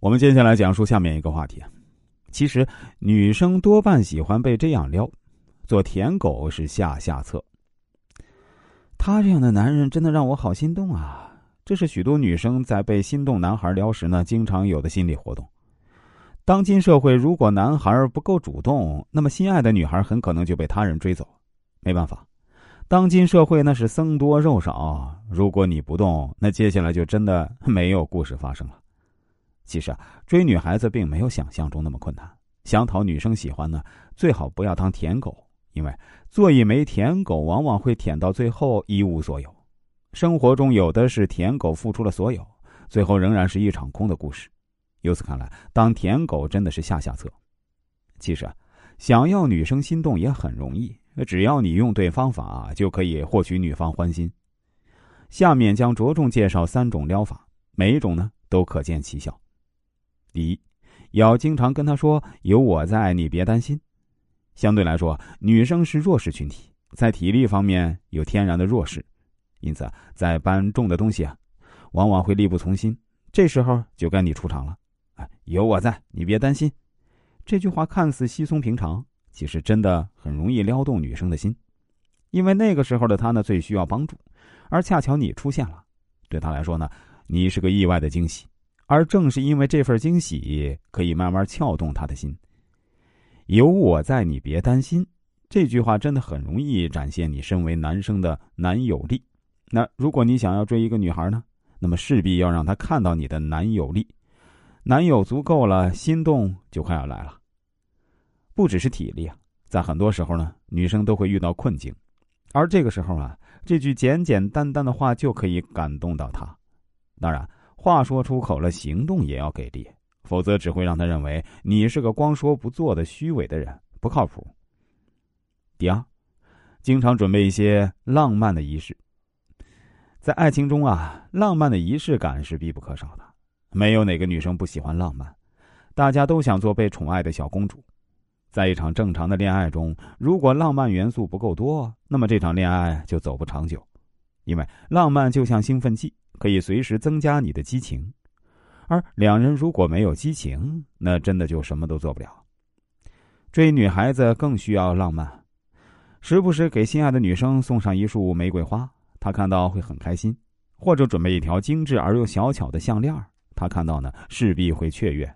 我们接下来讲述下面一个话题。其实女生多半喜欢被这样撩，做舔狗是下下策。他这样的男人真的让我好心动啊！这是许多女生在被心动男孩撩时呢，经常有的心理活动。当今社会，如果男孩不够主动，那么心爱的女孩很可能就被他人追走。没办法，当今社会那是僧多肉少，如果你不动，那接下来就真的没有故事发生了。其实啊，追女孩子并没有想象中那么困难。想讨女生喜欢呢，最好不要当舔狗，因为做一枚舔狗往往会舔到最后一无所有。生活中有的是舔狗付出了所有，最后仍然是一场空的故事。由此看来，当舔狗真的是下下策。其实啊，想要女生心动也很容易，只要你用对方法，就可以获取女方欢心。下面将着重介绍三种撩法，每一种呢都可见奇效。第一，要经常跟他说“有我在，你别担心”。相对来说，女生是弱势群体，在体力方面有天然的弱势，因此在搬重的东西啊，往往会力不从心。这时候就该你出场了，哎，有我在，你别担心。这句话看似稀松平常，其实真的很容易撩动女生的心，因为那个时候的她呢最需要帮助，而恰巧你出现了，对她来说呢，你是个意外的惊喜。而正是因为这份惊喜，可以慢慢撬动他的心。有我在，你别担心。这句话真的很容易展现你身为男生的男友力。那如果你想要追一个女孩呢，那么势必要让她看到你的男友力。男友足够了，心动就快要来了。不只是体力啊，在很多时候呢，女生都会遇到困境，而这个时候啊，这句简简单单的话就可以感动到她。当然。话说出口了，行动也要给力，否则只会让他认为你是个光说不做的虚伪的人，不靠谱。第二，经常准备一些浪漫的仪式。在爱情中啊，浪漫的仪式感是必不可少的。没有哪个女生不喜欢浪漫，大家都想做被宠爱的小公主。在一场正常的恋爱中，如果浪漫元素不够多，那么这场恋爱就走不长久，因为浪漫就像兴奋剂。可以随时增加你的激情，而两人如果没有激情，那真的就什么都做不了。追女孩子更需要浪漫，时不时给心爱的女生送上一束玫瑰花，她看到会很开心；或者准备一条精致而又小巧的项链，她看到呢势必会雀跃。